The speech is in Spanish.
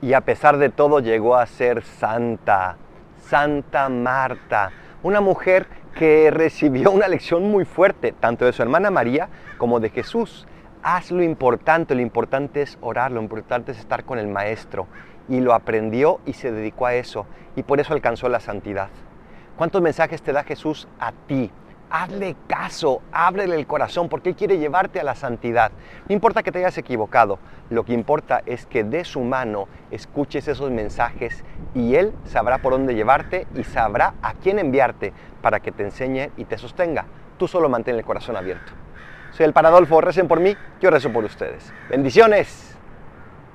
y a pesar de todo llegó a ser santa, Santa Marta, una mujer que recibió una lección muy fuerte, tanto de su hermana María como de Jesús. Haz lo importante, lo importante es orar, lo importante es estar con el Maestro. Y lo aprendió y se dedicó a eso, y por eso alcanzó la santidad. ¿Cuántos mensajes te da Jesús a ti? Hazle caso, ábrele el corazón porque Él quiere llevarte a la santidad. No importa que te hayas equivocado, lo que importa es que de su mano escuches esos mensajes y Él sabrá por dónde llevarte y sabrá a quién enviarte para que te enseñe y te sostenga. Tú solo mantén el corazón abierto. Soy el Paradolfo, recen por mí, yo rezo por ustedes. Bendiciones.